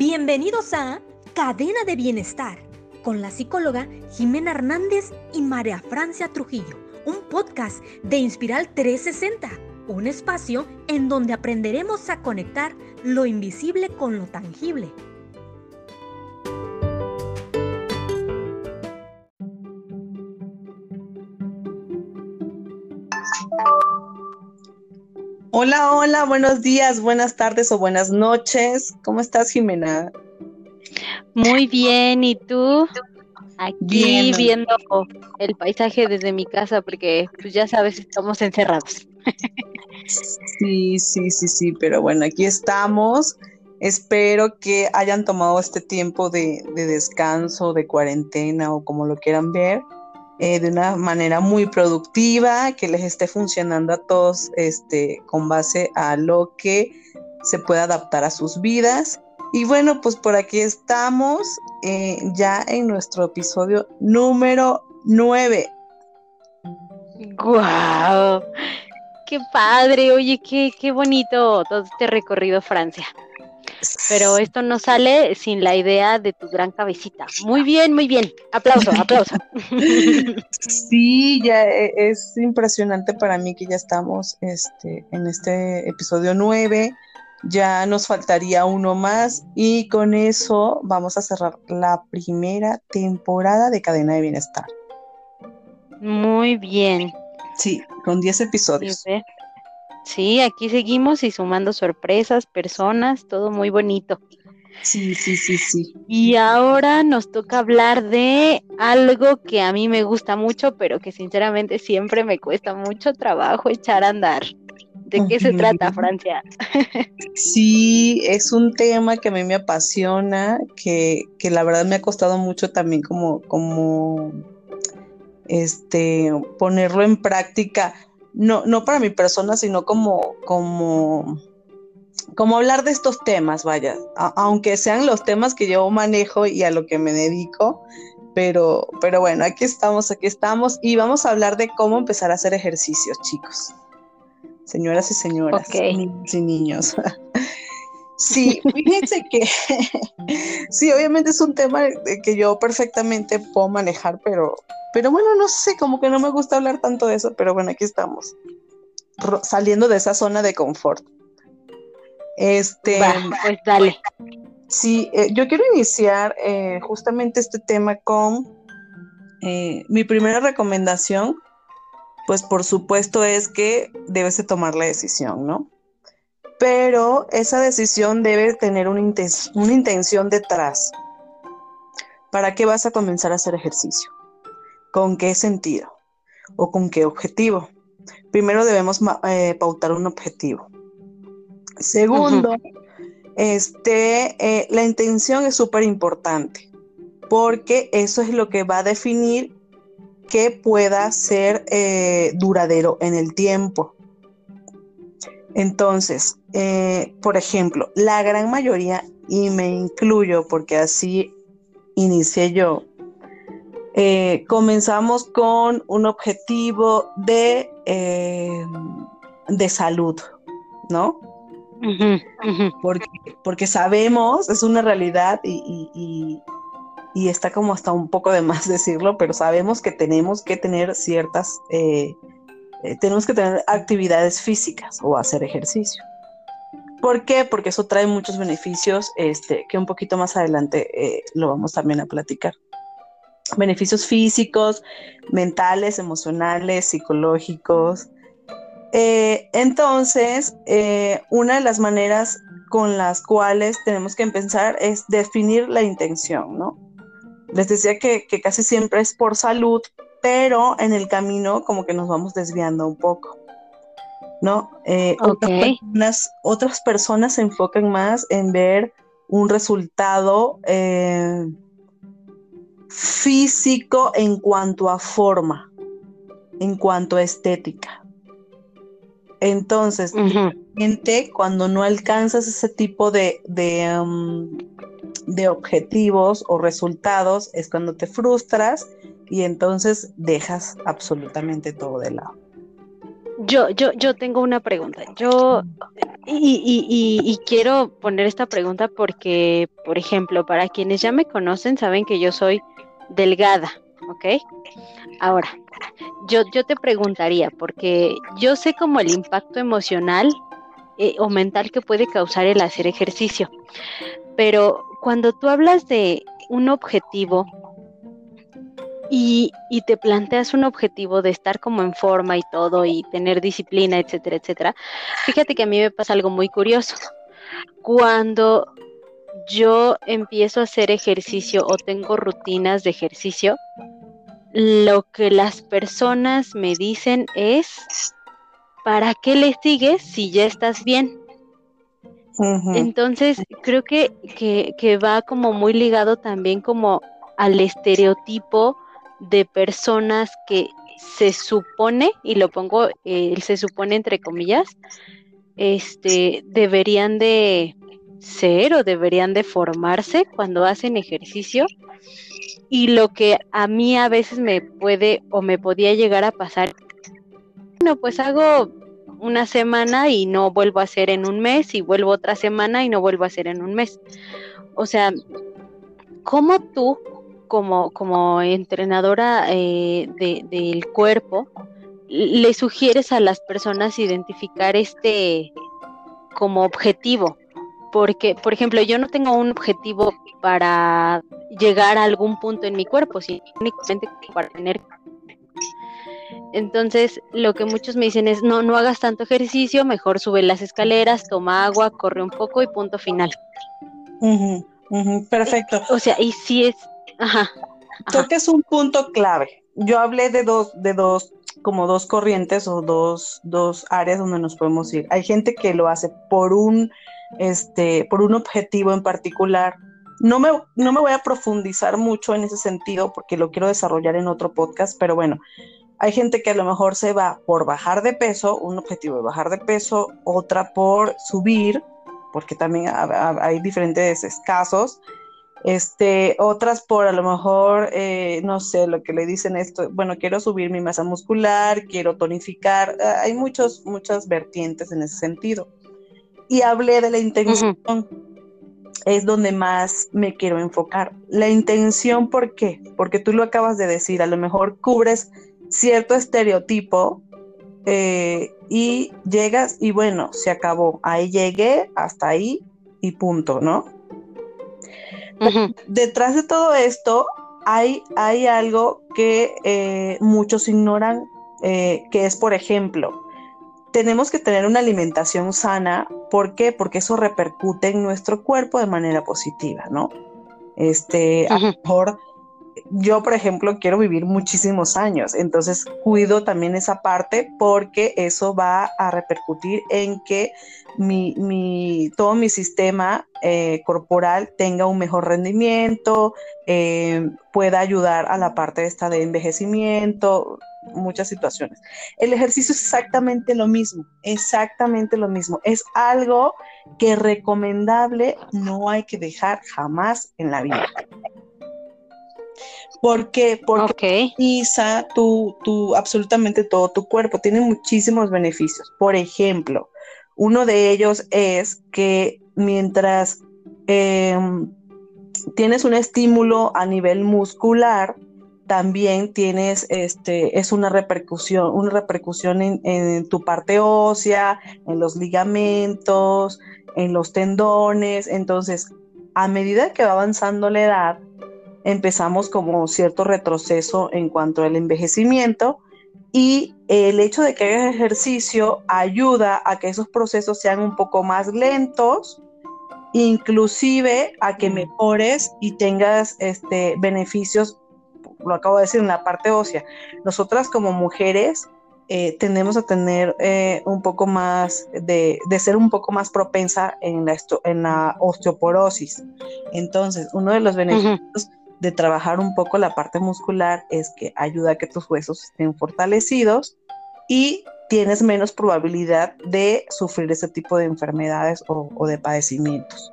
Bienvenidos a Cadena de Bienestar con la psicóloga Jimena Hernández y María Francia Trujillo, un podcast de Inspiral 360, un espacio en donde aprenderemos a conectar lo invisible con lo tangible. Hola, hola, buenos días, buenas tardes o buenas noches. ¿Cómo estás, Jimena? Muy bien, ¿y tú? Aquí viendo el paisaje desde mi casa porque pues ya sabes, estamos encerrados. Sí, sí, sí, sí, pero bueno, aquí estamos. Espero que hayan tomado este tiempo de, de descanso, de cuarentena o como lo quieran ver eh, de una manera muy productiva, que les esté funcionando a todos este, con base a lo que se pueda adaptar a sus vidas. Y bueno, pues por aquí estamos eh, ya en nuestro episodio número 9. ¡Guau! ¡Qué padre! Oye, qué, qué bonito todo este recorrido Francia. Pero esto no sale sin la idea de tu gran cabecita. Muy bien, muy bien. Aplauso, aplauso. Sí, ya e, es impresionante para mí que ya estamos este, en este episodio 9. Ya nos faltaría uno más y con eso vamos a cerrar la primera temporada de Cadena de Bienestar. Muy bien. Sí, con 10 episodios. Sí, aquí seguimos y sumando sorpresas, personas, todo muy bonito. Sí, sí, sí, sí. Y ahora nos toca hablar de algo que a mí me gusta mucho, pero que sinceramente siempre me cuesta mucho trabajo echar a andar. ¿De qué se trata, Francia? Sí, es un tema que a mí me apasiona, que, que la verdad me ha costado mucho también como, como este, ponerlo en práctica no, no para mi persona, sino como, como, como hablar de estos temas, vaya, aunque sean los temas que yo manejo y a lo que me dedico, pero, pero bueno, aquí estamos, aquí estamos. Y vamos a hablar de cómo empezar a hacer ejercicios, chicos, señoras y señoras, niños y niños. Sí, fíjense que sí, obviamente es un tema que yo perfectamente puedo manejar, pero, pero bueno, no sé, como que no me gusta hablar tanto de eso, pero bueno, aquí estamos, saliendo de esa zona de confort. Este, pues dale. Sí, eh, yo quiero iniciar eh, justamente este tema con eh, mi primera recomendación, pues por supuesto es que debes de tomar la decisión, ¿no? Pero esa decisión debe tener una, una intención detrás. ¿Para qué vas a comenzar a hacer ejercicio? ¿Con qué sentido? ¿O con qué objetivo? Primero debemos eh, pautar un objetivo. Segundo, este, eh, la intención es súper importante porque eso es lo que va a definir que pueda ser eh, duradero en el tiempo. Entonces, por ejemplo, la gran mayoría, y me incluyo porque así inicié yo, eh, comenzamos con un objetivo de, eh, de salud, ¿no? Porque, porque, sabemos, es una realidad y, está como hasta un poco de más decirlo, pero sabemos que tenemos que tener ciertas, eh, tenemos que tener actividades físicas o hacer ejercicio. ¿Por qué? Porque eso trae muchos beneficios este, que un poquito más adelante lo vamos también a platicar beneficios físicos, mentales, emocionales, psicológicos. Eh, entonces, eh, una de las maneras con las cuales tenemos que empezar es definir la intención, ¿no? Les decía que, casi siempre es por salud, pero en el camino como que nos vamos desviando un poco, ¿no? Eh, otras, personas, se enfocan más en ver un resultado físico en cuanto a forma, en cuanto a estética. Entonces, cuando no alcanzas ese tipo de, um, de, objetivos o resultados, es cuando te frustras y entonces dejas absolutamente todo de lado. Yo, yo, yo tengo una pregunta. Yo, y, y, quiero poner esta pregunta porque, por ejemplo, para quienes ya me conocen, saben que yo soy delgada, ¿ok? Ahora, yo, yo te preguntaría, porque yo sé como el impacto emocional eh, o mental que puede causar el hacer ejercicio, pero cuando tú hablas de un objetivo y, te planteas un objetivo de estar como en forma y todo y tener disciplina, etcétera, etcétera, fíjate que a mí me pasa algo muy curioso. Cuando yo empiezo a hacer ejercicio o tengo rutinas de ejercicio, lo que las personas me dicen es, ¿para qué le sigues si ya estás bien? Entonces, creo que, que, va como muy ligado también como al estereotipo de personas que se supone, y lo pongo, eh, se supone entre comillas, este, deberían de ser o deberían de formarse cuando hacen ejercicio. Y lo que a mí a veces me puede o me podía llegar a pasar, bueno, pues hago una semana y no vuelvo a hacer en un mes y vuelvo otra semana y no vuelvo a hacer en un mes. O sea, ¿cómo tú como, como entrenadora eh, del cuerpo, le sugieres a las personas identificar este como objetivo. Porque, por ejemplo, yo no tengo un objetivo para llegar a algún punto en mi cuerpo, sino únicamente para tener. Entonces, lo que muchos me dicen es, no, no hagas tanto ejercicio, mejor sube las escaleras, toma agua, corre un poco y punto final. perfecto. O sea, y si es, Ajá. Que es un punto clave. Yo hablé de dos, de dos, como dos corrientes o dos, dos áreas donde nos podemos ir. Hay gente que lo hace por un, este, por un objetivo en particular. No me, no me voy a profundizar mucho en ese sentido porque lo quiero desarrollar en otro podcast, pero bueno, hay gente que a lo mejor se va por bajar de peso, un objetivo de bajar de peso, otra por subir, porque también hay diferentes casos, este, otras por a lo mejor, eh, no sé, lo que le dicen esto, bueno, quiero subir mi masa muscular, quiero tonificar, ah, hay muchos, muchas vertientes en ese sentido. Y hablé de la intención, es donde más me quiero enfocar. La intención, ¿por qué? Porque tú lo acabas de decir, a lo mejor cubres cierto estereotipo eh, y llegas y bueno, se acabó, ahí llegué, hasta ahí y punto, ¿no? Detrás de todo esto hay, hay algo que eh, muchos ignoran, eh, que es, por ejemplo, tenemos que tener una alimentación sana. ¿Por qué? Porque eso repercute en nuestro cuerpo de manera positiva, ¿no? Este, a lo mejor yo, por ejemplo, quiero vivir muchísimos años, entonces cuido también esa parte porque eso va a repercutir en que mi, todo mi sistema eh, corporal tenga un mejor rendimiento, eh, pueda ayudar a la parte esta de envejecimiento, muchas situaciones. El ejercicio es exactamente lo mismo, exactamente lo mismo. Es algo que recomendable no hay que dejar jamás en la vida. ¿Por qué? Porque utiliza tu, tu, absolutamente todo tu cuerpo. Tiene muchísimos beneficios. Por ejemplo, uno de ellos es que mientras em, tienes un estímulo a nivel muscular, también tienes, este, es una repercusión, una repercusión en, en, tu parte ósea, en los ligamentos, en los tendones. Entonces, a medida que va avanzando la edad, empezamos como cierto retroceso en cuanto al envejecimiento y el hecho de que hagas ejercicio ayuda a que esos procesos sean un poco más lentos, inclusive a que mejores y tengas este, beneficios, lo acabo de decir, en la parte ósea. Nosotras como mujeres eh, tendemos a tener eh, un poco más de, de, ser un poco más propensa en la, en la osteoporosis. Entonces, uno de los beneficios de trabajar un poco la parte muscular es que ayuda a que tus huesos estén fortalecidos y tienes menos probabilidad de sufrir ese tipo de enfermedades o, de padecimientos.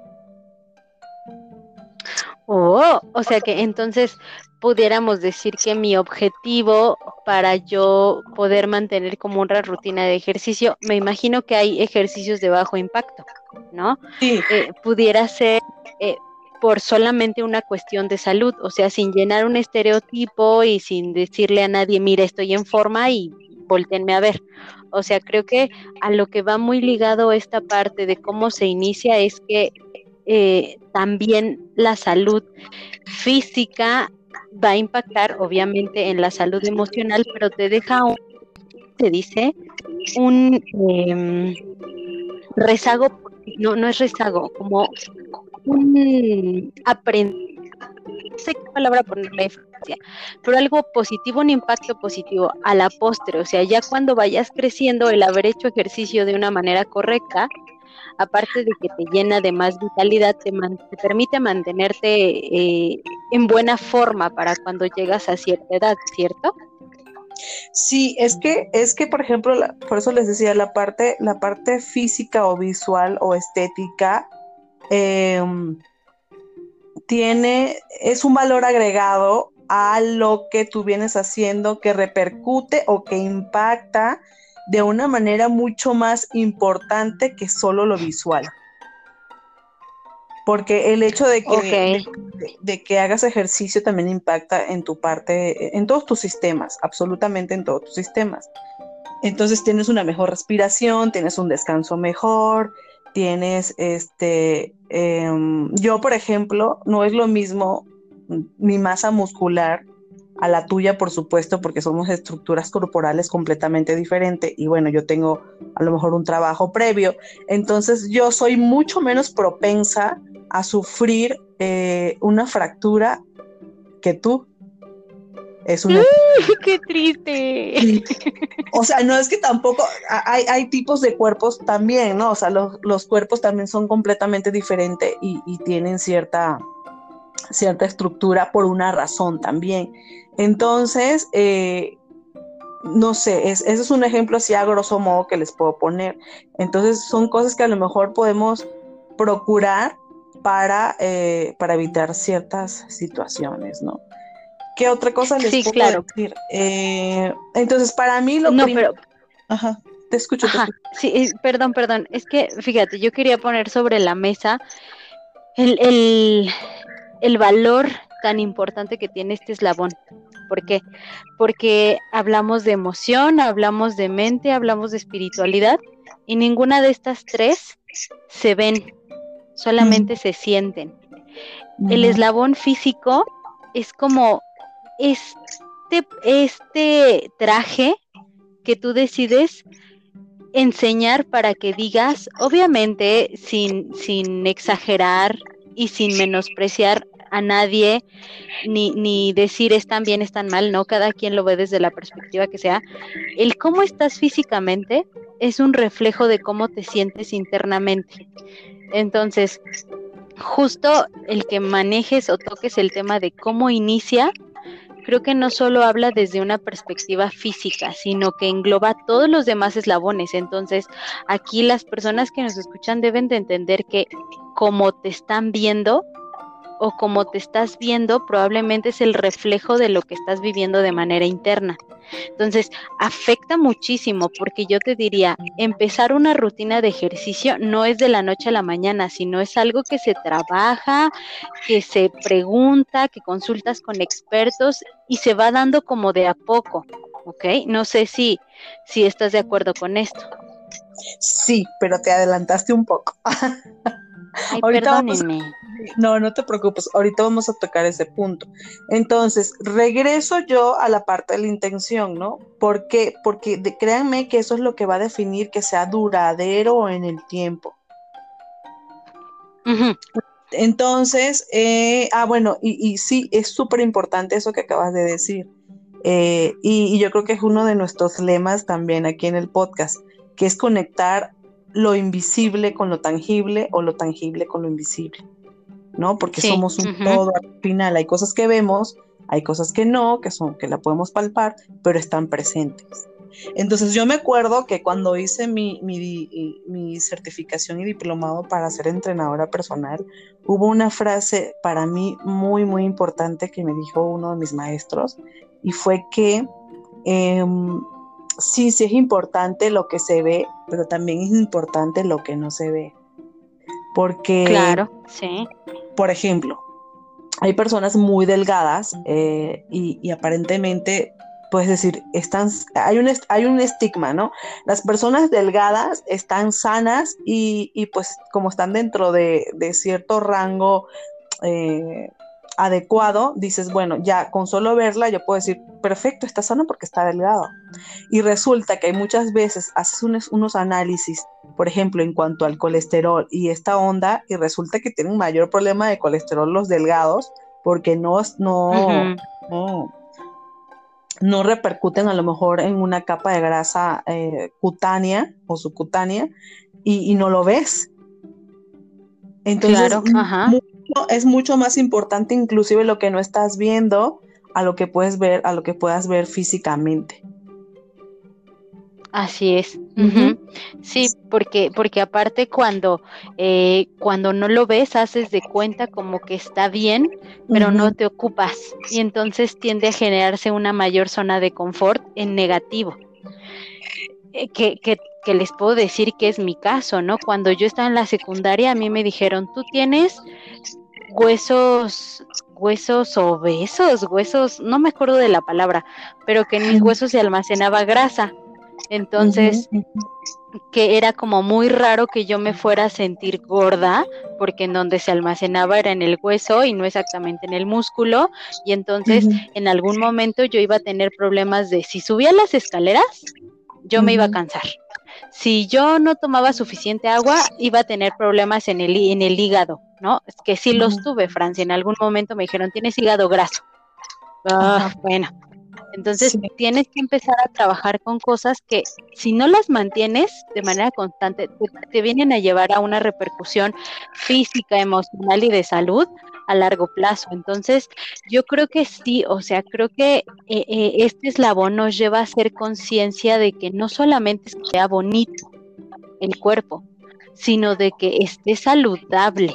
Oh, o sea que entonces pudiéramos decir que mi objetivo para yo poder mantener como una rutina de ejercicio, me imagino que hay ejercicios de bajo impacto, ¿no? Sí. Eh, pudiera ser eh, por solamente una cuestión de salud, o sea, sin llenar un estereotipo y sin decirle a nadie, mira, estoy en forma y voltenme a ver. O sea, creo que a lo que va muy ligado esta parte de cómo se inicia es que eh, también la salud física va a impactar obviamente en la salud emocional, pero te deja un, te dice, un em, rezago, no, no es rezago, como un aprendizaje, no sé qué palabra ponerle pero algo positivo, un impacto positivo a la postre, o sea, ya cuando vayas creciendo, el haber hecho ejercicio de una manera correcta, aparte de que te llena de más vitalidad, te, te permite mantenerte eh, en buena forma para cuando llegas a cierta edad, ¿cierto? Sí, es que, es que, por ejemplo, por eso les decía, la parte, la parte física o visual o estética em, tiene, es un valor agregado a lo que tú vienes haciendo que repercute o que impacta de una manera mucho más importante que solo lo visual. Porque el hecho de que, de, que hagas ejercicio también impacta en tu parte, en todos tus sistemas, absolutamente en todos tus sistemas. Entonces tienes una mejor respiración, tienes un descanso mejor, tienes este, em, yo por ejemplo, no es lo mismo mi masa muscular a la tuya, por supuesto, porque somos estructuras corporales completamente diferentes y bueno, yo tengo a lo mejor un trabajo previo, entonces yo soy mucho menos propensa a sufrir eh, una fractura que tú. Es una... ¡Qué triste! O sea, no es que tampoco, hay, hay tipos de cuerpos también, ¿no? O sea, los, los cuerpos también son completamente diferentes y, y tienen cierta, cierta estructura por una razón también. Entonces, eh, no sé, ese es un ejemplo así a grosso modo que les puedo poner. Entonces, son cosas que a lo mejor podemos procurar para, eh, para evitar ciertas situaciones, ¿no? ¿Qué otra cosa les puedo claro. decir? Eh, entonces, para mí lo no, pero... Ajá, te escucho. Sí, perdón, perdón. Es que, fíjate, yo quería poner sobre la mesa el, el, el valor tan importante que tiene este eslabón. ¿Por qué? Porque hablamos de emoción, hablamos de mente, hablamos de espiritualidad y ninguna de estas tres se ven, solamente se sienten. El eslabón físico es como este, este traje que tú decides enseñar para que digas, obviamente sin, sin exagerar y sin menospreciar a nadie, ni, ni decir están bien, están mal, no, cada quien lo ve desde la perspectiva que sea. El cómo estás físicamente es un reflejo de cómo te sientes internamente. Entonces, justo el que manejes o toques el tema de cómo inicia, creo que no solo habla desde una perspectiva física, sino que engloba todos los demás eslabones. Entonces, aquí las personas que nos escuchan deben de entender que como te están viendo, o como te estás viendo probablemente es el reflejo de lo que estás viviendo de manera interna. Entonces, afecta muchísimo porque yo te diría, empezar una rutina de ejercicio no es de la noche a la mañana, sino es algo que se trabaja, que se pregunta, que consultas con expertos y se va dando como de a poco, ¿ok? No sé si, si estás de acuerdo con esto. Sí, pero te adelantaste un poco. Ay, perdónenme. No, no te preocupes, ahorita vamos a tocar ese punto. Entonces, regreso yo a la parte de la intención, ¿no? ¿Por qué? Porque créanme que eso es lo que va a definir que sea duradero en el tiempo. Entonces, eh, ah, bueno, y, sí, es súper importante eso que acabas de decir. Eh, y yo creo que es uno de nuestros lemas también aquí en el podcast, que es conectar lo invisible con lo tangible o lo tangible con lo invisible. ¿no? Porque somos un todo al final. Hay cosas que vemos, hay cosas que no, que son, que la podemos palpar, pero están presentes. Entonces yo me acuerdo que cuando hice mi, mi, certificación y diplomado para ser entrenadora personal, hubo una frase para mí muy, muy importante que me dijo uno de mis maestros y fue que em, sí, sí es importante lo que se ve, pero también es importante lo que no se ve. Porque, claro, sí. Por ejemplo, hay personas muy delgadas eh, y, aparentemente, puedes decir, están, hay, un, hay un estigma, ¿no? Las personas delgadas están sanas y, pues como están dentro de, cierto rango eh, adecuado, dices, bueno, ya con solo verla yo puedo decir, perfecto, está sano porque está delgado. Y resulta que hay muchas veces haces unos, análisis, por ejemplo, en cuanto al colesterol y esta onda, y resulta que tienen mayor problema de colesterol los delgados porque no, no, no, repercuten a lo mejor en una capa de grasa eh, cutánea o subcutánea y, y no lo ves. Entonces, es mucho más importante inclusive lo que no estás viendo a lo que puedes ver, a lo que puedas ver físicamente. Así es. Sí, porque, porque aparte cuando, eh, cuando no lo ves, haces de cuenta como que está bien, pero no te ocupas. Y entonces tiende a generarse una mayor zona de confort en negativo. Eh, que, que, que les puedo decir que es mi caso, ¿no? Cuando yo estaba en la secundaria, a mí me dijeron, tú tienes huesos, huesos obesos, huesos, no me acuerdo de la palabra, pero que en mis huesos se almacenaba grasa. Entonces, que era como muy raro que yo me fuera a sentir gorda, porque en donde se almacenaba era en el hueso y no exactamente en el músculo, y entonces en algún momento yo iba a tener problemas de si subía las escaleras, yo me iba a cansar. Si yo no tomaba suficiente agua, iba a tener problemas en el, en el hígado, ¿no? Es que sí los tuve, Francia. En algún momento me dijeron, tienes hígado graso. Ah, bueno, entonces tienes que empezar a trabajar con cosas que si no las mantienes de manera constante, te, vienen a llevar a una repercusión física, emocional y de salud a largo plazo. Entonces, yo creo que sí, o sea, creo que eh, eh, este eslabón nos lleva a hacer conciencia de que no solamente sea bonito el cuerpo, sino de que esté saludable,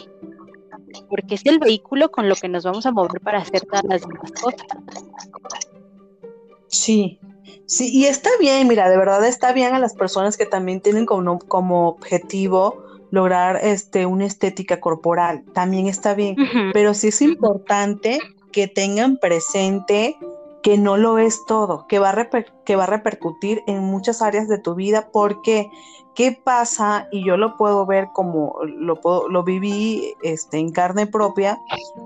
porque es el vehículo con lo que nos vamos a mover para hacer todas las demás cosas. Sí, sí, y está bien, mira, de verdad está bien a las personas que también tienen como, como objetivo lograr este, una estética corporal, también está bien, pero sí es importante que tengan presente que no lo es todo, que va, a que va a repercutir en muchas áreas de tu vida, porque ¿qué pasa? Y yo lo puedo ver como lo, puedo, lo viví este, en carne propia,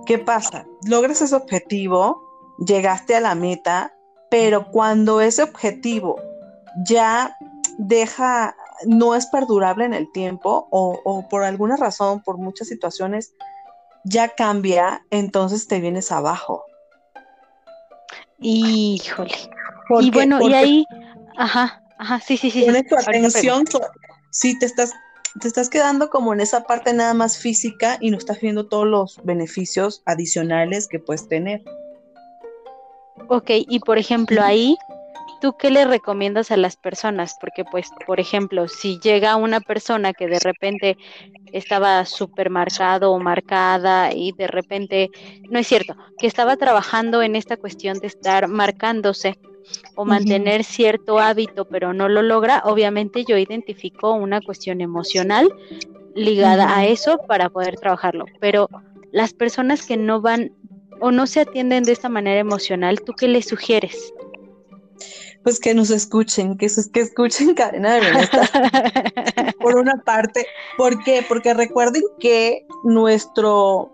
¿qué pasa? Logras ese objetivo, llegaste a la meta, pero cuando ese objetivo ya deja, no es perdurable en el tiempo o, por alguna razón, por muchas situaciones, ya cambia, entonces te vienes abajo. Híjole. y bueno, y ahí, ajá, ajá, sí, sí, sí. Tienes tu atención, sí, te estás, te estás quedando como en esa parte nada más física y no estás viendo todos los beneficios adicionales que puedes tener. Ok, y por ejemplo ahí, ¿tú qué le recomiendas a las personas? Porque pues, por ejemplo, si llega una persona que de repente estaba súper marcado o marcada y de repente, no es cierto, que estaba trabajando en esta cuestión de estar marcándose o mantener cierto hábito, pero no lo logra, obviamente yo identifico una cuestión emocional ligada a eso para poder trabajarlo. Pero las personas que no van o no se atienden de esta manera emocional, ¿tú qué les sugieres? Pues que nos escuchen, que, que escuchen cadena de bienestar. Por una parte, ¿por qué? Porque recuerden que nuestro,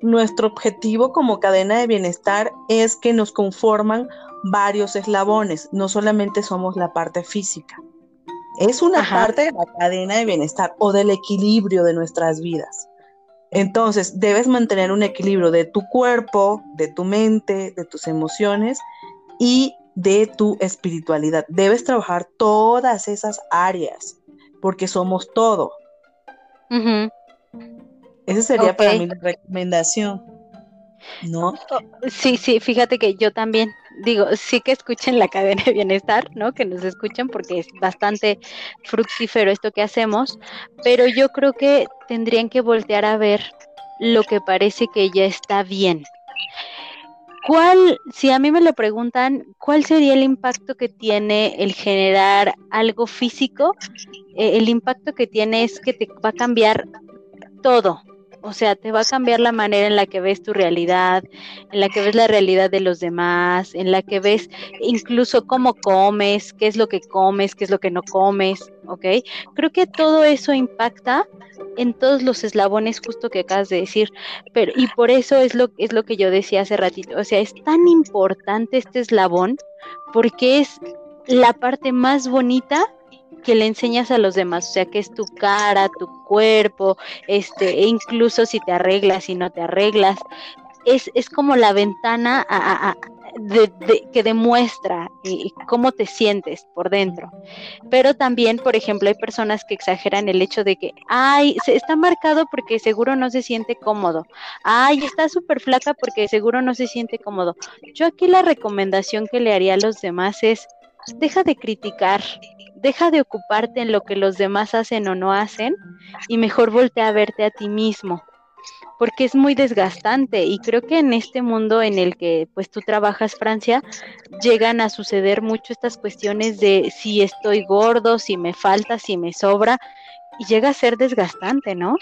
nuestro objetivo como cadena de bienestar es que nos conforman varios eslabones, no solamente somos la parte física. Es una parte de la cadena de bienestar o del equilibrio de nuestras vidas. Entonces, debes mantener un equilibrio de tu cuerpo, de tu mente, de tus emociones y de tu espiritualidad. Debes trabajar todas esas áreas porque somos todo. Esa sería para mí la recomendación. ¿no? Oh, sí, sí, fíjate que yo también digo, sí que escuchen la cadena de bienestar, ¿no? Que nos escuchen porque es bastante fructífero esto que hacemos, pero yo creo que tendrían que voltear a ver lo que parece que ya está bien. ¿Cuál, si a mí me lo preguntan, cuál sería el impacto que tiene el generar algo físico? Eh, el impacto que tiene es que te va a cambiar todo, o sea, te va a cambiar la manera en la que ves tu realidad, en la que ves la realidad de los demás, en la que ves incluso cómo comes, qué es lo que comes, qué es lo que no comes, ¿ok? Creo que todo eso impacta en todos los eslabones justo que acabas de decir, pero y por eso es lo es lo que yo decía hace ratito, o sea, es tan importante este eslabón porque es la parte más bonita que le enseñas a los demás, o sea, que es tu cara, tu cuerpo, este, e incluso si te arreglas y no te arreglas, es, es como la ventana que demuestra cómo te sientes por dentro. Pero también, por ejemplo, hay personas que exageran el hecho de que, ay, se está marcado porque seguro no se siente cómodo. Ay, está súper flaca porque seguro no se siente cómodo. Yo aquí la recomendación que le haría a los demás es, deja de criticar, deja de ocuparte en lo que los demás hacen o no hacen y mejor voltea a verte a ti mismo, porque es muy desgastante y creo que en este mundo en el que pues tú trabajas Francia llegan a suceder mucho estas cuestiones de si estoy gordo, si me falta, si me sobra y llega a ser desgastante, ¿no?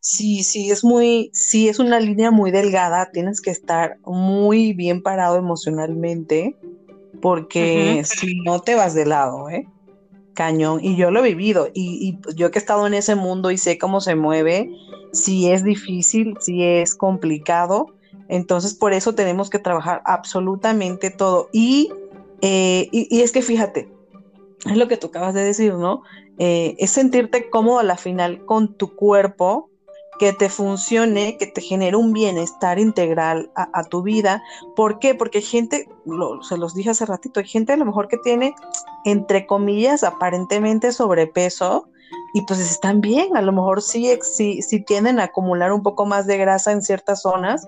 Sí, sí, es muy, sí, es una línea muy delgada, tienes que estar muy bien parado emocionalmente porque si no te vas de lado, ¿eh? Cañón. Y yo lo he vivido. Y, y, yo que he estado en ese mundo y sé cómo se mueve, si es difícil, si es complicado. Entonces, por eso tenemos que trabajar absolutamente todo. Y, eh, y, es que fíjate, es lo que tú acabas de decir, ¿no? Eh, es sentirte cómodo a la final con tu cuerpo, que te funcione, que te genere un bienestar integral a, tu vida. ¿Por qué? Porque hay gente, se los dije hace ratito, hay gente a lo mejor que tiene, entre comillas, aparentemente sobrepeso y pues están bien, a lo mejor sí, sí, sí tienden a acumular un poco más de grasa en ciertas zonas,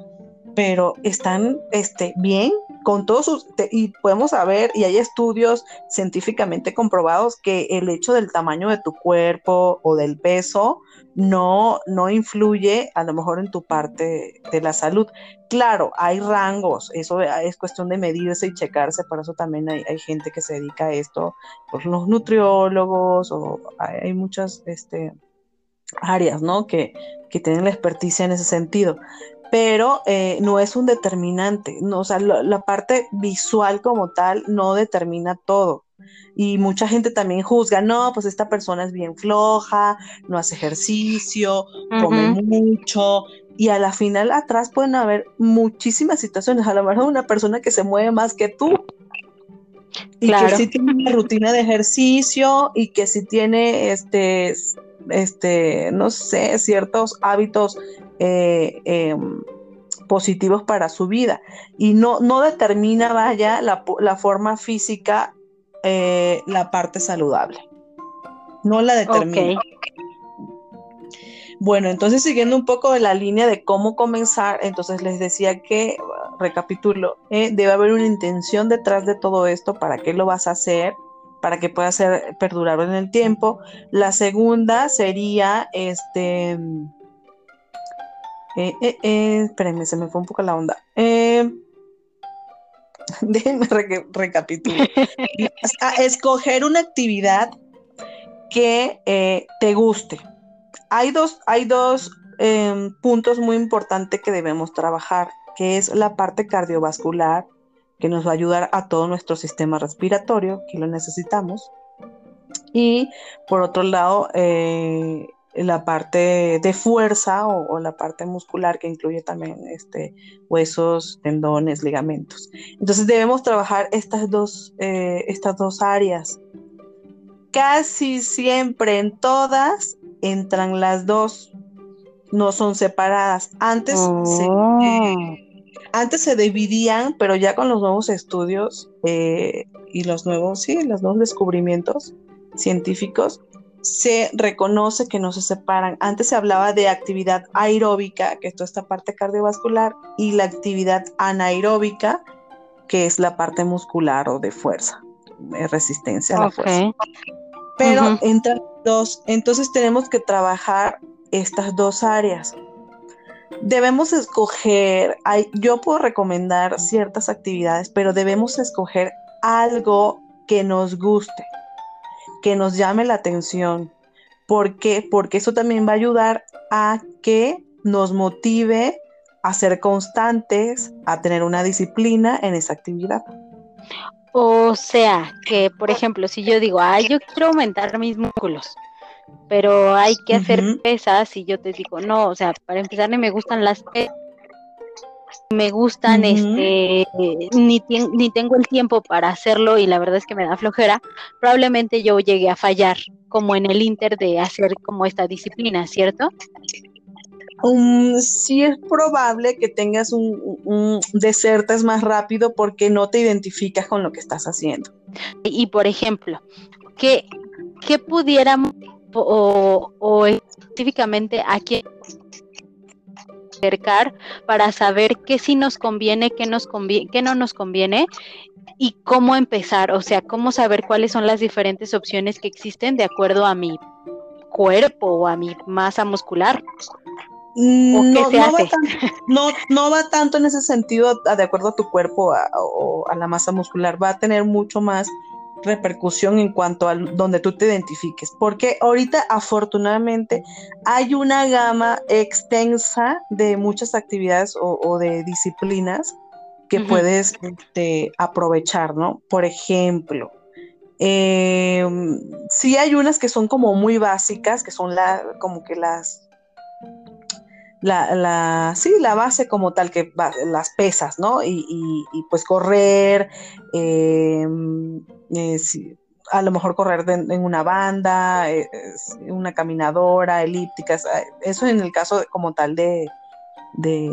pero están este, bien con todos sus, y podemos saber, y hay estudios científicamente comprobados que el hecho del tamaño de tu cuerpo o del peso no, no influye a lo mejor en tu parte de la salud. Claro, hay rangos, eso es cuestión de medirse y checarse, por eso también hay, gente que se dedica a esto, por los nutriólogos, o hay, muchas este, áreas, ¿no? Que, que tienen la experticia en ese sentido pero eh, no es un determinante, no, o sea, la parte visual como tal no determina todo. Y mucha gente también juzga, no, pues esta persona es bien floja, no hace ejercicio, come mucho, y a la final atrás pueden haber muchísimas situaciones, a lo mejor una persona que se mueve más que tú, y que sí tiene una rutina de ejercicio y que sí tiene este, este, no sé, ciertos hábitos eh, em, positivos para su vida. Y no, no determina, vaya, la, forma física, eh, la parte saludable. No la determina. Bueno, entonces siguiendo un poco de la línea de cómo comenzar, entonces les decía que, recapitulo, eh, debe haber una intención detrás de todo esto, para qué lo vas a hacer, para que pueda ser perdurable en el tiempo. La segunda sería, este, eh, eh, eh, espérenme, se me fue un poco la onda. Eh, déjenme recapitular. escoger una actividad que eh, te guste. Hay dos, hay dos em, puntos muy importantes que debemos trabajar, que es la parte cardiovascular, que nos va a ayudar a todo nuestro sistema respiratorio, que lo necesitamos. Y por otro lado, eh, la parte de fuerza o, la parte muscular que incluye también este, huesos, tendones, ligamentos. Entonces debemos trabajar estas dos, eh, estas dos áreas. Casi siempre en todas entran las dos, no son separadas. Antes, se, oh. antes se dividían, pero ya con los nuevos estudios eh, y los nuevos, sí, los nuevos descubrimientos científicos, se reconoce que no se separan. Antes se hablaba de actividad aeróbica, que es toda esta parte cardiovascular, y la actividad anaeróbica, que es la parte muscular o de fuerza, de resistencia a la fuerza. Pero entre dos, entonces tenemos que trabajar estas dos áreas. Debemos escoger, yo puedo recomendar ciertas actividades, pero debemos escoger algo que nos guste, que nos llame la atención. ¿Por qué? Porque eso también va a ayudar a que nos motive a ser constantes, a tener una disciplina en esa actividad. O sea, que por ejemplo, si yo digo, ay, yo quiero aumentar mis músculos, pero hay que hacer pesas y yo te digo, no, o sea, para empezar ni me gustan las pesas, me gustan, este, ni, ni tengo el tiempo para hacerlo y la verdad es que me da flojera, probablemente yo llegué a fallar como en el inter de hacer como esta disciplina, ¿cierto? Um, sí es probable que tengas un, un desertes más rápido porque no te identificas con lo que estás haciendo. Y por ejemplo, ¿qué, qué pudiéramos o, o específicamente a quién acercar para saber qué sí nos conviene, qué, nos conviene, qué no nos conviene y cómo empezar, o sea, cómo saber cuáles son las diferentes opciones que existen de acuerdo a mi cuerpo o a mi masa muscular. No, no, Va tanto, en ese sentido, de acuerdo a tu cuerpo o a la masa muscular, va a tener mucho más repercusión en cuanto a donde tú te identifiques, porque ahorita afortunadamente hay una gama extensa de muchas actividades o, de disciplinas que puedes este, aprovechar, ¿no? Por ejemplo, eh, sí hay unas que son como muy básicas, que son la, como que las la, la, sí, la base como tal, que las pesas, ¿no? Y, pues correr, em, eh, a lo mejor correr en una banda, eh, una caminadora, elípticas, ah, eso en el caso como tal de, de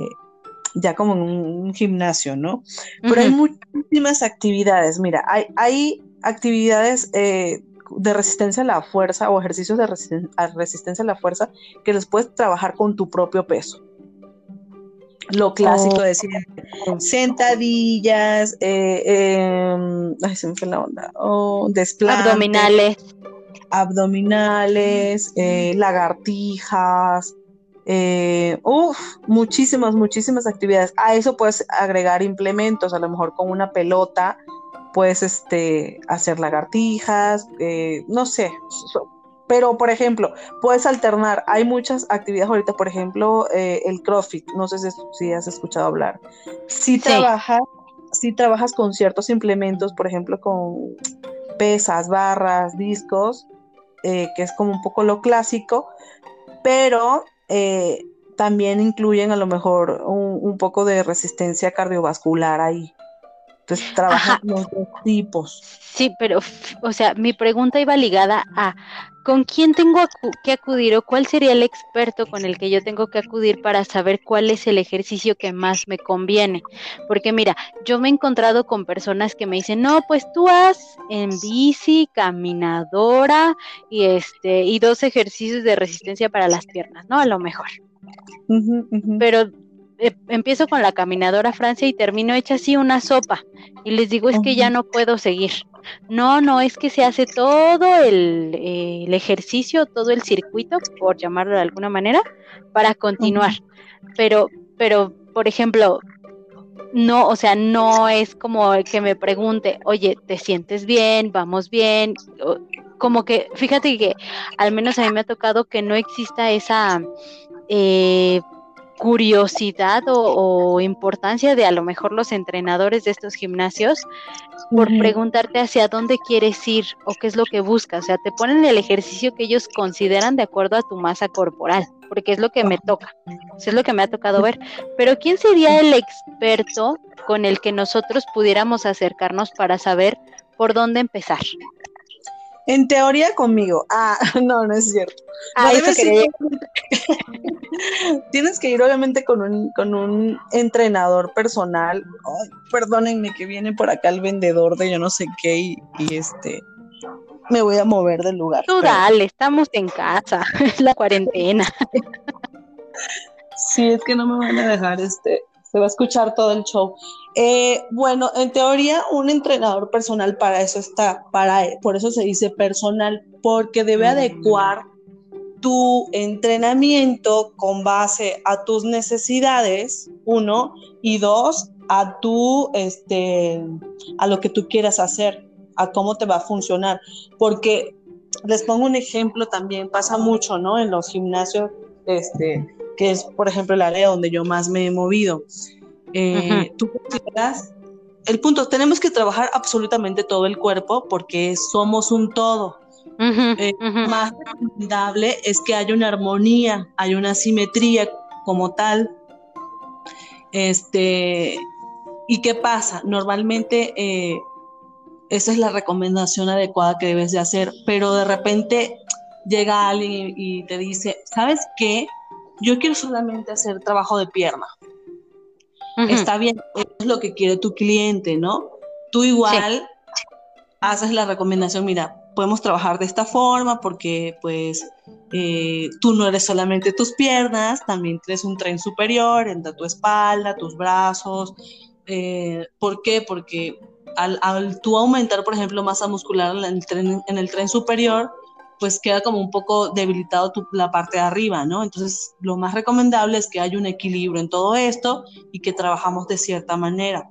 ya como en un, gimnasio, ¿no? Pero hay muchísimas actividades, mira, hay, hay actividades eh, de resistencia a la fuerza o ejercicios de resistencia a la fuerza que los puedes trabajar con tu propio peso. Lo clásico de siempre. Sentadillas, eh, em, ay, se me fue la onda. Oh, abdominales. Abdominales, eh, lagartijas, eh, muchísimas, muchísimas actividades. A eso puedes agregar implementos, a lo mejor con una pelota puedes este, hacer lagartijas, eh, no sé. pero, por ejemplo, puedes alternar. Hay muchas actividades ahorita, por ejemplo, eh, el CrossFit. No sé si, has escuchado hablar. Si trabajas, si trabajas con ciertos implementos, por ejemplo, con pesas, barras, discos, eh, que es como un poco lo clásico, pero también incluyen a lo mejor un poco de resistencia cardiovascular ahí. Entonces trabajan los dos tipos. Sí, pero, o sea, mi pregunta iba ligada a ¿con quién tengo que acudir o cuál sería el experto con el que yo tengo que acudir para saber cuál es el ejercicio que más me conviene? Porque mira, yo me he encontrado con personas que me dicen, no, pues tú haz en bici, caminadora y este y dos ejercicios de resistencia para las piernas, ¿no? A lo mejor. Pero empiezo con la caminadora Francia y termino hecha así una sopa. Y les digo, es que ya no puedo seguir. No, no, es que se hace todo el, ejercicio, todo el circuito, por llamarlo de alguna manera, para continuar. Pero, pero, por ejemplo, no, o sea, no es como que me pregunte, oye, ¿te sientes bien? ¿Vamos bien? como que, fíjate que al menos a mí me ha tocado que no exista esa... Eh, curiosidad o, importancia de a lo mejor los entrenadores de estos gimnasios por preguntarte hacia dónde quieres ir o qué es lo que buscas. O sea, te ponen el ejercicio que ellos consideran de acuerdo a tu masa corporal, porque es lo que me toca, es lo que me ha tocado ver. Pero ¿quién sería el experto con el que nosotros pudiéramos acercarnos para saber por dónde empezar? En teoría conmigo. Ah, no, no es cierto. Ah, Tienes que ir obviamente con un, con un entrenador personal. perdónenme que viene por acá el vendedor de yo no sé qué y, este me voy a mover del lugar. Tú dale, estamos en casa, es la cuarentena. sí, es que no me van a dejar este, se va a escuchar todo el show. Eh, bueno, en teoría, un entrenador personal para eso está, para, por eso se dice personal, porque debe mm. adecuar tu entrenamiento con base a tus necesidades, uno, y dos, a tu, este, a lo que tú quieras hacer, a cómo te va a funcionar. Porque les pongo un ejemplo también, pasa mucho, ¿no? En los gimnasios, este, que es, por ejemplo, el área donde yo más me he movido. Eh, tú consideras, el punto, tenemos que trabajar absolutamente todo el cuerpo porque somos un todo. Eh, más recomendable es que haya una armonía, hay una simetría como tal. Este, ¿y qué pasa? Normalmente eh, esa es la recomendación adecuada que debes de hacer, pero de repente llega alguien y, te dice, ¿sabes qué? Yo quiero solamente hacer trabajo de pierna. Está bien, es lo que quiere tu cliente, ¿no? Tú igual haces la recomendación, mira, podemos trabajar de esta forma porque pues eh, tú no eres solamente tus piernas, también tienes un tren superior entre tu espalda, tus brazos. Eh, ¿Por qué? Porque al, al, tú aumentar, por ejemplo, masa muscular en el tren, en el tren superior, pues queda como un poco debilitado la parte de arriba, ¿no? Entonces, lo más recomendable es que haya un equilibrio en todo esto y que trabajamos de cierta manera.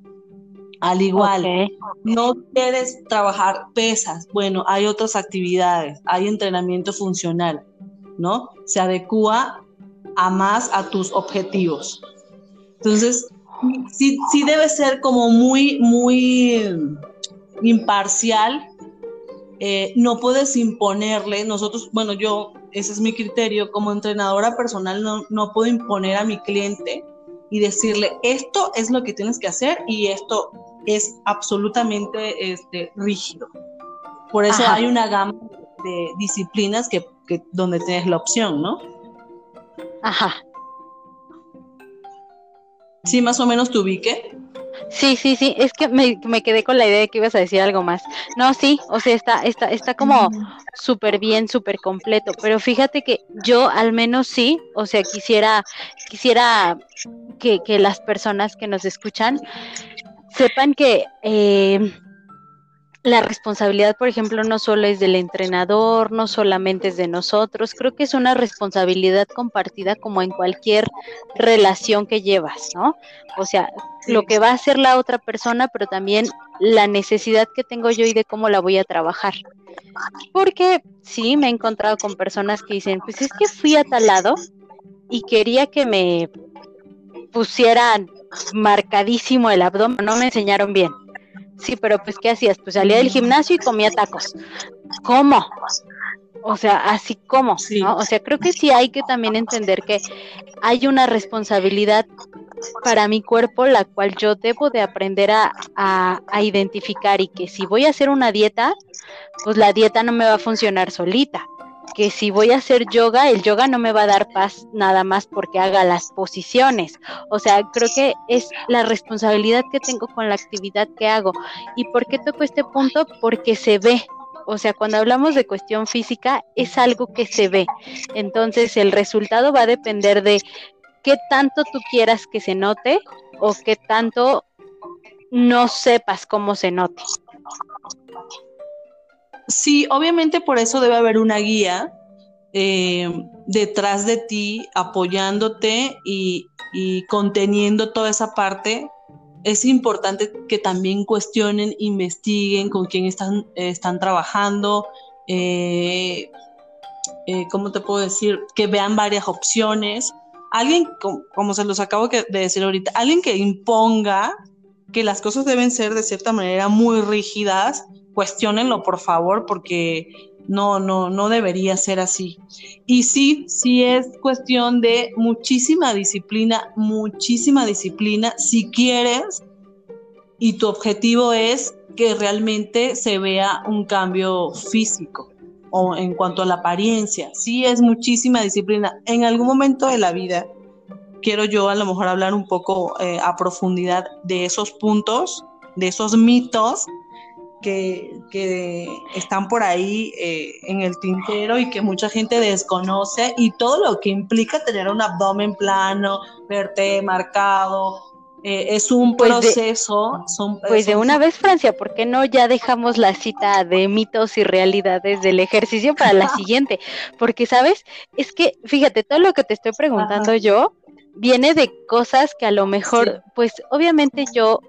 Al igual, no quieres trabajar pesas, bueno, hay otras actividades, hay entrenamiento funcional, ¿no? Se adecua a más a tus objetivos. Entonces, sí, sí debe ser como muy, muy imparcial. Eh, no puedes imponerle, nosotros, bueno, yo, ese es mi criterio, como entrenadora personal, no, no puedo imponer a mi cliente y decirle, esto es lo que tienes que hacer y esto es absolutamente este, rígido. Por eso hay una gama de disciplinas que, donde tienes la opción, ¿no? Ajá. Sí, más o menos te ubique. Sí, sí, sí, es que me, quedé con la idea de que ibas a decir algo más. No, sí, o sea, está, está, está como súper bien, súper completo, pero fíjate que yo al menos sí, o sea, quisiera, quisiera que, que las personas que nos escuchan sepan que eh, la responsabilidad, por ejemplo, no solo es del entrenador, no solamente es de nosotros, creo que es una responsabilidad compartida como en cualquier relación que llevas, ¿no? O sea, lo que va a hacer la otra persona, pero también la necesidad que tengo yo y de cómo la voy a trabajar. Porque sí, me he encontrado con personas que dicen, pues es que fui a tal lado y quería que me pusieran marcadísimo el abdomen, no me enseñaron bien. Sí, pero pues ¿qué hacías? Pues salía del gimnasio y comía tacos. ¿Cómo? O sea, así como, O sea, creo que sí hay que también entender que hay una responsabilidad para mi cuerpo, la cual yo debo de aprender a, a, identificar y que si voy a hacer una dieta, pues la dieta no me va a funcionar solita que si voy a hacer yoga, el yoga no me va a dar paz nada más porque haga las posiciones. O sea, creo que es la responsabilidad que tengo con la actividad que hago. ¿Y por qué toco este punto? Porque se ve. O sea, cuando hablamos de cuestión física, es algo que se ve. Entonces, el resultado va a depender de qué tanto tú quieras que se note o qué tanto no sepas cómo se note. Sí, obviamente por eso debe haber una guía eh, detrás de ti, apoyándote y, conteniendo toda esa parte. Es importante que también cuestionen, investiguen con quién están, trabajando, eh, eh, ¿cómo te puedo decir? Que vean varias opciones. Alguien, como, se los acabo de decir ahorita, alguien que imponga que las cosas deben ser de cierta manera muy rígidas, cuestionenlo por favor, porque no, no, no debería ser así. Y sí, sí es cuestión de muchísima disciplina, muchísima disciplina, si quieres y tu objetivo es que realmente se vea un cambio físico o en cuanto a la apariencia. Sí es muchísima disciplina. En algún momento de la vida quiero yo a lo mejor hablar un poco eh, a profundidad de esos puntos, de esos mitos que, están por ahí eh, en el tintero y que mucha gente desconoce y todo lo que implica tener un abdomen plano, verte marcado. Eh, es un pues proceso. pues de una vez, Francia, ¿por qué no ya dejamos la cita de mitos y realidades del ejercicio para la siguiente? Porque, ¿sabes? Es que, fíjate, todo lo que te estoy preguntando yo viene de cosas que a lo mejor, pues obviamente yo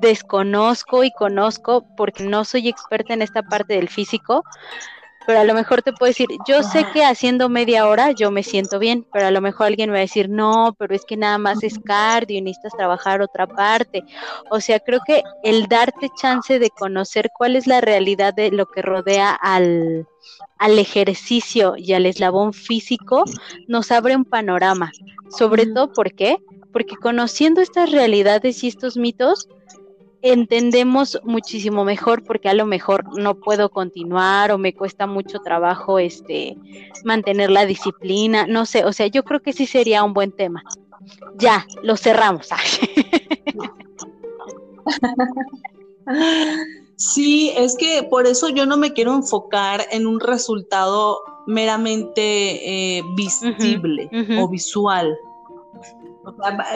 desconozco y conozco porque no soy experta en esta parte del físico, pero a lo mejor te puedo decir, yo sé que haciendo media hora yo me siento bien, pero a lo mejor alguien me va a decir, no, pero es que nada más es cardio y necesitas trabajar otra parte. O sea, creo que el darte chance de conocer cuál es la realidad de lo que rodea al, al ejercicio y al eslabón físico nos abre un panorama. Sobre todo, ¿por qué? Porque conociendo estas realidades y estos mitos, entendemos muchísimo mejor porque a lo mejor no puedo continuar o me cuesta mucho trabajo este mantener la disciplina, no sé, o sea, yo creo que sí sería un buen tema. Ya, lo cerramos. Sí, es que por eso yo no me quiero enfocar en un resultado meramente eh, visible o visual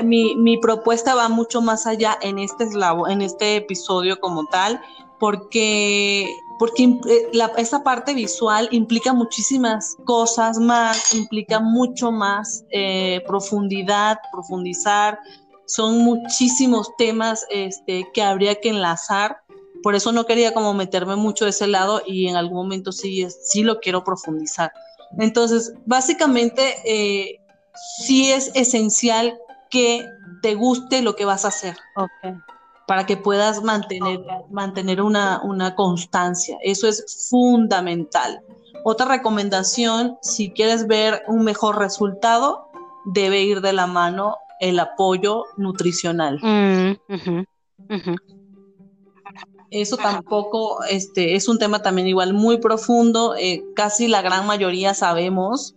mi, propuesta va mucho más allá en este, en este episodio como tal, porque, porque eh, esa parte visual implica muchísimas cosas más, implica mucho más eh, profundidad, profundizar. Son muchísimos temas este, que habría que enlazar. Por eso no quería como meterme mucho de ese lado y en algún momento sí, sí lo quiero profundizar. Entonces, básicamente, eh, sí es esencial que te guste lo que vas a hacer. Para que puedas mantener, mantener una, una constancia. Eso es fundamental. Otra recomendación, si quieres ver un mejor resultado, debe ir de la mano el apoyo nutricional. Mm, Eso tampoco este, es un tema también igual muy profundo. Eh, casi la gran mayoría sabemos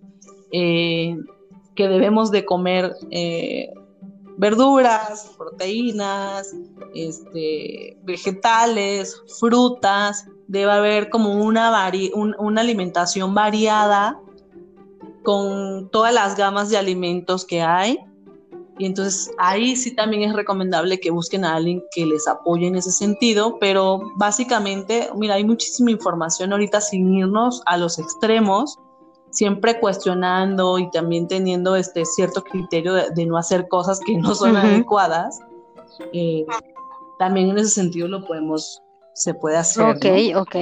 eh, que debemos de comer eh, verduras, proteínas, este, vegetales, frutas, debe haber como una, una alimentación variada con todas las gamas de alimentos que hay. Y entonces ahí sí también es recomendable que busquen a alguien que les apoye en ese sentido, pero básicamente, mira, hay muchísima información ahorita sin irnos a los extremos, siempre cuestionando y también teniendo este cierto criterio de, no hacer cosas que no son adecuadas, eh, también en ese sentido lo podemos, se puede hacer. Ok, ok.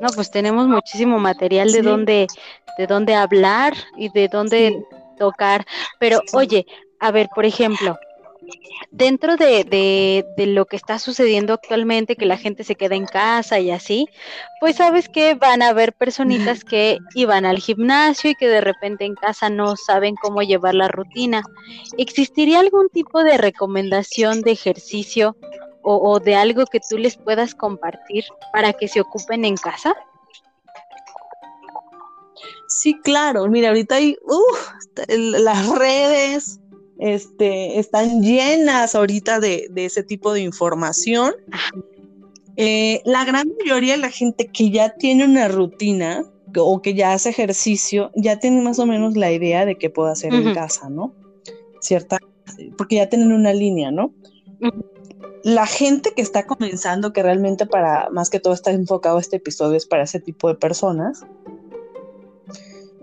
No, pues tenemos muchísimo material de dónde, de dónde hablar y de dónde tocar. Pero oye, a ver, por ejemplo, dentro de, lo que está sucediendo actualmente, que la gente se queda en casa y así, pues sabes que van a haber personitas que iban al gimnasio y que de repente en casa no saben cómo llevar la rutina. ¿Existiría algún tipo de recomendación de ejercicio o, o de algo que tú les puedas compartir para que se ocupen en casa? Sí, claro. Mira, ahorita hay las redes, este, están llenas ahorita de, ese tipo de información. Eh, la gran mayoría de la gente que ya tiene una rutina o que ya hace ejercicio, ya tiene más o menos la idea de qué puede hacer en casa, ¿no? Cierta, porque ya tienen una línea, ¿no? La gente que está comenzando, que realmente para, más que todo está enfocado este episodio, es para ese tipo de personas,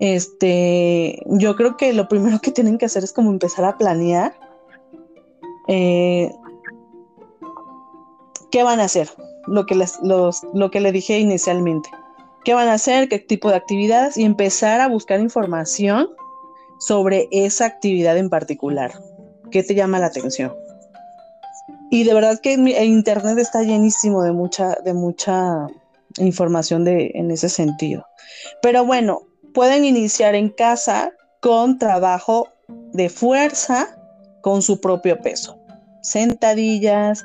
este, yo creo que lo primero que tienen que hacer es como empezar a planear eh, qué van a hacer, lo que, les, lo que le dije inicialmente. ¿Qué van a hacer? ¿Qué tipo de actividades? Y empezar a buscar información sobre esa actividad en particular. ¿Qué te llama la atención? Y de verdad que Internet está llenísimo de mucha, de mucha información de, en ese sentido. Pero bueno, pueden iniciar en casa con trabajo de fuerza con su propio peso. Sentadillas,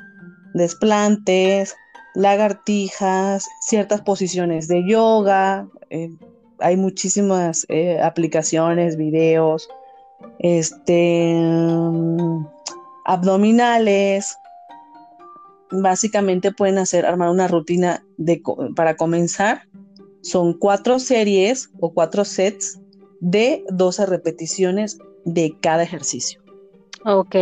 desplantes, lagartijas, ciertas posiciones de yoga. Eh, hay muchísimas eh, aplicaciones, videos, este, abdominales, básicamente pueden hacer, armar una rutina de, para comenzar. Son cuatro series o cuatro sets de 12 repeticiones de cada ejercicio. Ok,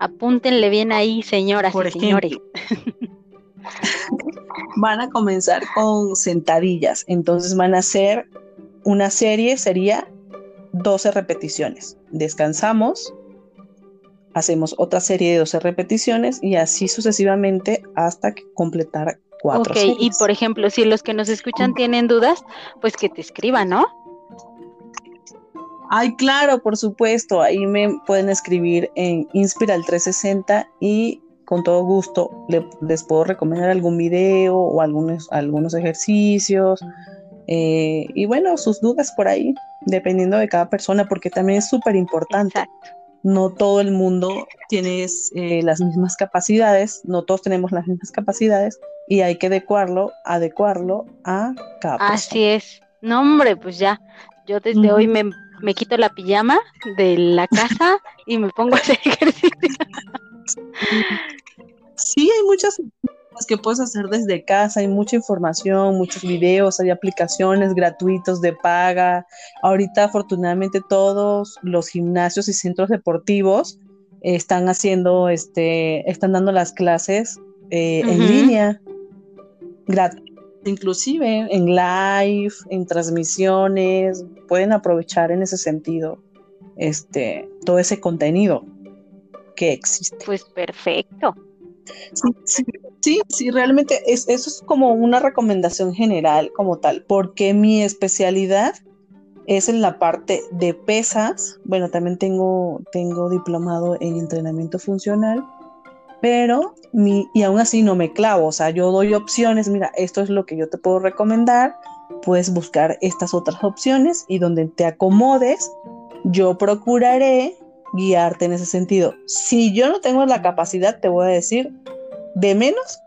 apúntenle bien ahí, señoras y señores. van a comenzar con sentadillas, entonces van a hacer una serie, sería 12 repeticiones. Descansamos, hacemos otra serie de 12 repeticiones y así sucesivamente hasta completar cuatro. Ok, y por ejemplo, si los que nos escuchan tienen dudas, pues que te escriban, ¿no? Ay, claro, por supuesto. Ahí me pueden escribir en Inspiral 360 y con todo gusto les puedo recomendar algún video o algunos, algunos ejercicios. Eh, y bueno, sus dudas por ahí, dependiendo de cada persona, porque también es súper importante. No todo el mundo tiene eh, las mismas capacidades, no todos tenemos las mismas capacidades y hay que adecuarlo, adecuarlo a cada persona. Así es. No, hombre, pues ya, yo desde hoy me me quito la pijama de la casa y me pongo a hacer ejercicio. Sí, hay muchas cosas que puedes hacer desde casa, hay mucha información, muchos videos, hay aplicaciones gratuitos de paga. Ahorita afortunadamente todos los gimnasios y centros deportivos están haciendo, este, están dando las clases eh, en línea, inclusive en live, en transmisiones, pueden aprovechar en ese sentido este, todo ese contenido que existe. Pues perfecto. Sí, sí, realmente es, eso es como una recomendación general como tal, porque mi especialidad es en la parte de pesas. Bueno, también tengo, tengo diplomado en entrenamiento funcional pero y aún así no me clavo, o sea, yo doy opciones, mira, esto es lo que yo te puedo recomendar, puedes buscar estas otras opciones y donde te acomodes, yo procuraré guiarte en ese sentido. Si yo no tengo la capacidad, te voy a decir, de menos,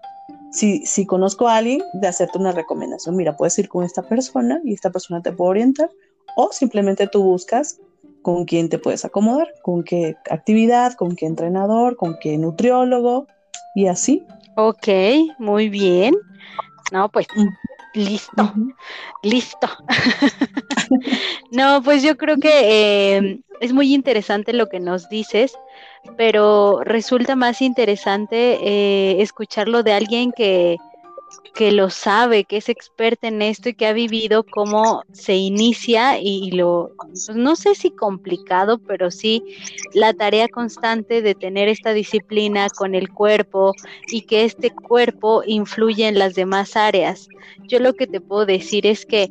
si, si conozco a alguien, de hacerte una recomendación, mira, puedes ir con esta persona y esta persona te puede orientar, o simplemente tú buscas con quién te puedes acomodar, con qué actividad, con qué entrenador, con qué nutriólogo y así. Ok, muy bien. No, pues listo, listo. no, pues yo creo que eh, es muy interesante lo que nos dices, pero resulta más interesante eh, escucharlo de alguien que, que lo sabe, que es experta en esto y que ha vivido cómo se inicia y, lo, pues, no sé si complicado, pero sí la tarea constante de tener esta disciplina con el cuerpo y que este cuerpo influye en las demás áreas. Yo lo que te puedo decir es que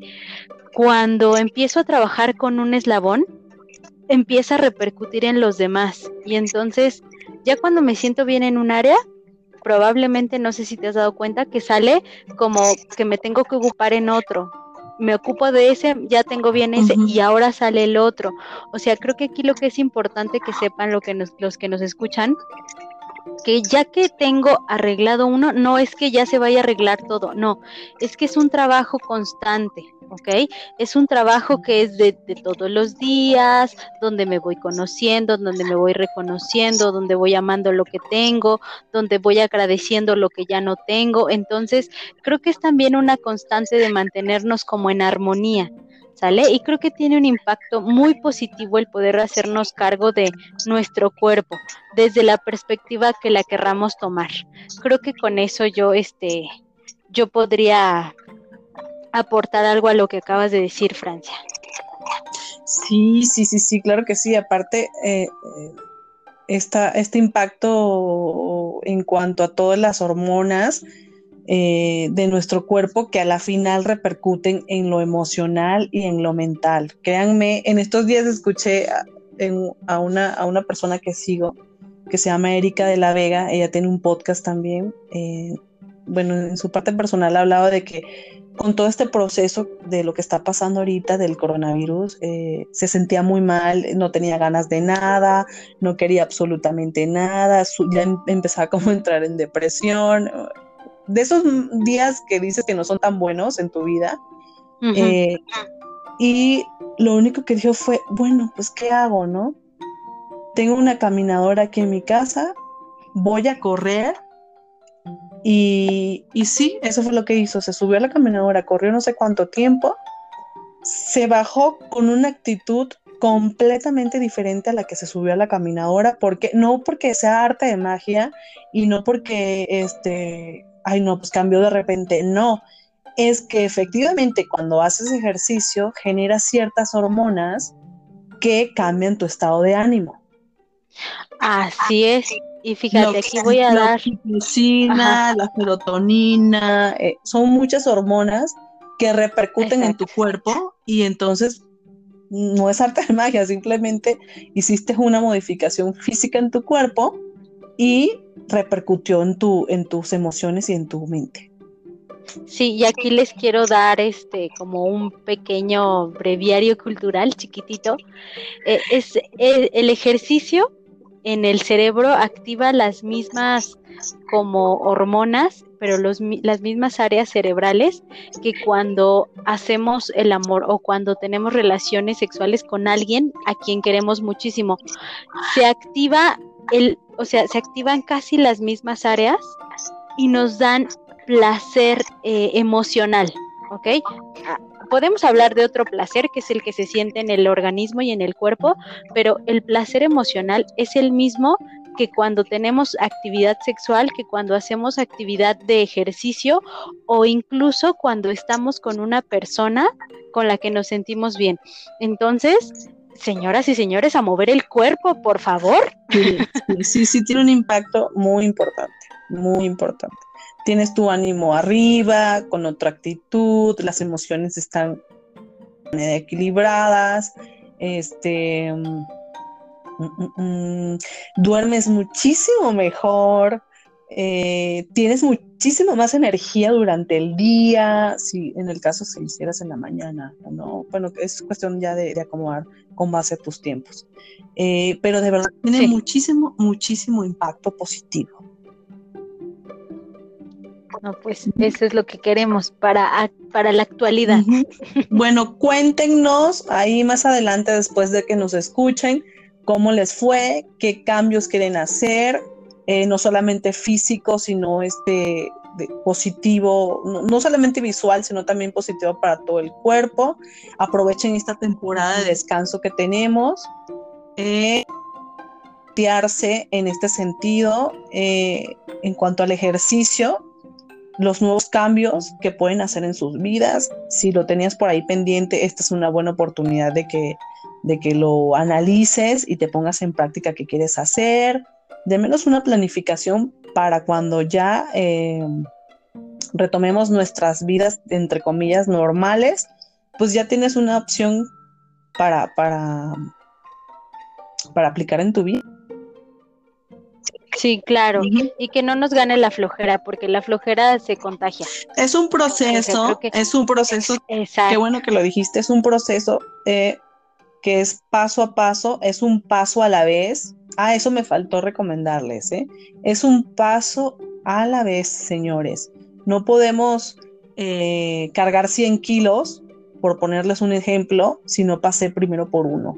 cuando empiezo a trabajar con un eslabón, empieza a repercutir en los demás y entonces ya cuando me siento bien en un área, probablemente no sé si te has dado cuenta que sale como que me tengo que ocupar en otro. Me ocupo de ese, ya tengo bien ese y ahora sale el otro. O sea, creo que aquí lo que es importante que sepan lo que los que nos escuchan que ya que tengo arreglado uno, no es que ya se vaya a arreglar todo, no, es que es un trabajo constante, ¿ok? Es un trabajo que es de, todos los días, donde me voy conociendo, donde me voy reconociendo, donde voy amando lo que tengo, donde voy agradeciendo lo que ya no tengo. Entonces, creo que es también una constante de mantenernos como en armonía. ¿Sale? Y creo que tiene un impacto muy positivo el poder hacernos cargo de nuestro cuerpo desde la perspectiva que la querramos tomar. Creo que con eso yo, este, yo podría aportar algo a lo que acabas de decir, Francia. Sí, sí, sí, sí, claro que sí. Aparte, eh, eh este impacto en cuanto a todas las hormonas eh, de nuestro cuerpo que a la final repercuten en lo emocional y en lo mental. Créanme, en estos días escuché a, una, a una persona que sigo, que se llama Erika de la Vega, ella tiene un podcast también. Bueno, en su parte personal hablaba de que con todo este proceso de lo que está pasando ahorita del coronavirus, eh, se sentía muy mal, no tenía ganas de nada, no quería absolutamente nada, ya em, empezaba como a entrar en depresión. De esos días que dices que no son tan buenos en tu vida. Eh, y lo único que dijo fue, bueno, pues ¿qué hago, no? Tengo una caminadora aquí en mi casa, voy a correr Y, sí, eso fue lo que hizo. Se subió a la caminadora, corrió no sé cuánto tiempo, se bajó con una actitud completamente diferente a la que se subió a la caminadora, porque no porque sea arte de magia y no porque este, ay no, pues cambió de repente, no, es que efectivamente cuando haces ejercicio genera ciertas hormonas que cambian tu estado de ánimo. Así es. Y fíjate, aquí voy a dar. La la serotonina, eh, son muchas hormonas que repercuten en tu cuerpo y entonces no es arte de magia, simplemente hiciste una modificación física en tu cuerpo y repercutió en, tu, en tus emociones y en tu mente. Sí, y aquí les quiero dar este como un pequeño breviario cultural chiquitito. Eh, es eh, el ejercicio en el cerebro activa las mismas como hormonas, pero los, las mismas áreas cerebrales que cuando hacemos el amor o cuando tenemos relaciones sexuales con alguien a quien queremos muchísimo. Se activa el, o sea, se activan casi las mismas áreas y nos dan placer eh, emocional, ¿ok? Podemos hablar de otro placer que es el que se siente en el organismo y en el cuerpo, pero el placer emocional es el mismo que cuando tenemos actividad sexual, que cuando hacemos actividad de ejercicio o incluso cuando estamos con una persona con la que nos sentimos bien. Entonces, señoras y señores, a mover el cuerpo, por favor. Sí, sí, tiene un impacto muy importante, muy importante tienes tu ánimo arriba, con otra actitud, las emociones están equilibradas, este, mm, mm, mm, duermes muchísimo mejor, eh, tienes muchísimo más energía durante el día, si en el caso si lo hicieras en la mañana, ¿no? Bueno, es cuestión ya de, acomodar con base a tus tiempos. Eh, pero de verdad tiene muchísimo, muchísimo impacto positivo. No, pues eso es lo que queremos para, para la actualidad. Bueno, cuéntenos ahí más adelante, después de que nos escuchen, cómo les fue, qué cambios quieren hacer, eh, no solamente físico, sino este positivo, no, solamente visual, sino también positivo para todo el cuerpo. Aprovechen esta temporada de descanso que tenemos. Eh, en este sentido eh, en cuanto al ejercicio los nuevos cambios que pueden hacer en sus vidas. Si lo tenías por ahí pendiente, esta es una buena oportunidad de que, de que lo analices y te pongas en práctica qué quieres hacer. De menos una planificación para cuando ya eh, retomemos nuestras vidas, entre comillas, normales, pues ya tienes una opción para, para, para aplicar en tu vida. Sí, claro, y que no nos gane la flojera, porque la flojera se contagia. Es un proceso, es un proceso, qué bueno que lo dijiste, es un proceso eh, que es paso a paso, es un paso a la vez. Ah, eso me faltó recomendarles, ¿eh? Es un paso a la vez, señores. No podemos eh, cargar 100 kilos, por ponerles un ejemplo, si no pasé primero por uno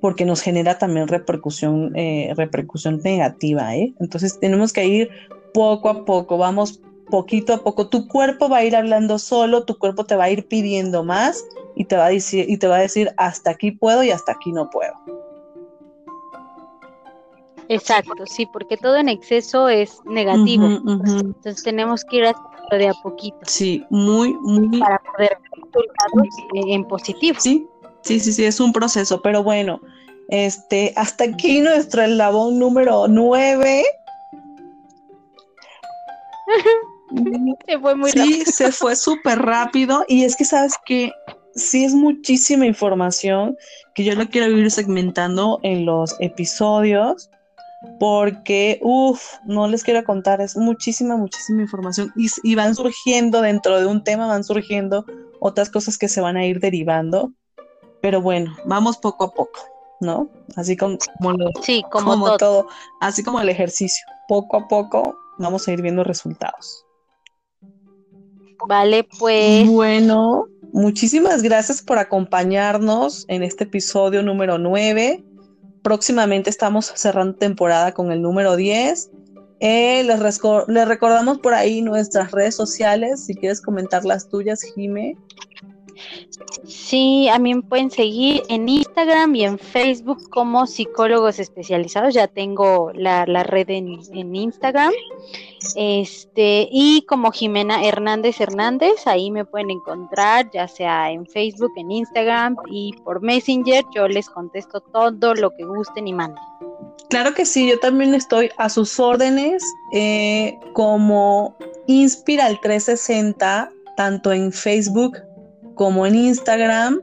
porque nos genera también repercusión, eh, repercusión negativa, ¿eh? Entonces tenemos que ir poco a poco, vamos poquito a poco. Tu cuerpo va a ir hablando solo, tu cuerpo te va a ir pidiendo más y te va a decir, y te va a decir hasta aquí puedo y hasta aquí no puedo. Exacto, sí, porque todo en exceso es negativo. Entonces tenemos que ir de a poquito. Sí, muy, muy. Para poder resultados en positivo. Sí, Sí, sí, sí, es un proceso, pero bueno, este, hasta aquí nuestro eslabón número 9. se fue muy sí, se fue súper rápido y es que sabes que sí es muchísima información que yo lo quiero ir segmentando en los episodios porque, uff, no les quiero contar, es muchísima, muchísima información y, y, van surgiendo dentro de un tema, van surgiendo otras cosas que se van a ir derivando. Pero bueno, vamos poco a poco, ¿no? Así como, sí, como, todo. así como el ejercicio, poco a poco vamos a ir viendo resultados. Vale, pues. Bueno, muchísimas gracias por acompañarnos en este episodio número 9. Próximamente estamos cerrando temporada con el número 10 Eh, les, les, recordamos por ahí nuestras redes sociales, si quieres comentar las tuyas, Jime. Sí, a mí me pueden seguir en Instagram y en Facebook como psicólogos especializados. Ya tengo la, red en, en, Instagram. Este, y como Jimena Hernández Hernández, ahí me pueden encontrar, ya sea en Facebook, en Instagram y por Messenger. Yo les contesto todo lo que gusten y manden. Claro que sí, yo también estoy a sus órdenes eh, como Inspiral 360, tanto en Facebook como en Instagram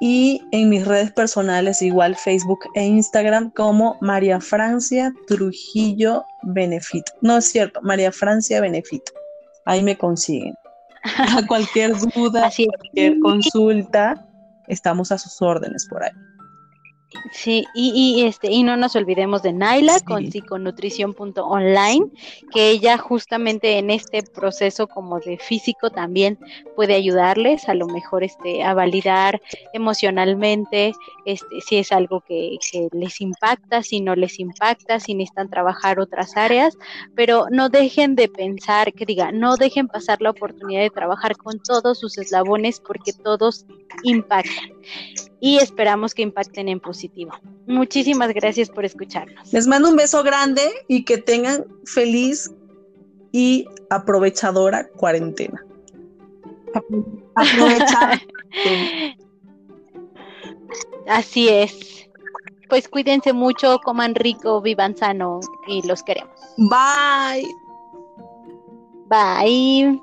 y en mis redes personales, igual Facebook e Instagram, como María Francia Trujillo Benefit. No es cierto, María Francia Benefit. Ahí me consiguen. A cualquier duda, cualquier consulta, estamos a sus órdenes por ahí. Sí, y, y, este, y no nos olvidemos de Naila con psiconutrición.online, que ella justamente en este proceso como de físico también puede ayudarles a lo mejor este, a validar emocionalmente este, si es algo que, que les impacta, si no les impacta, si necesitan trabajar otras áreas, pero no dejen de pensar, que diga, no dejen pasar la oportunidad de trabajar con todos sus eslabones porque todos impactan y esperamos que impacten en positivo. Muchísimas gracias por escucharnos. Les mando un beso grande y que tengan feliz y aprovechadora cuarentena. Aprovechar. Así es. Pues cuídense mucho, coman rico, vivan sano y los queremos. Bye. Bye.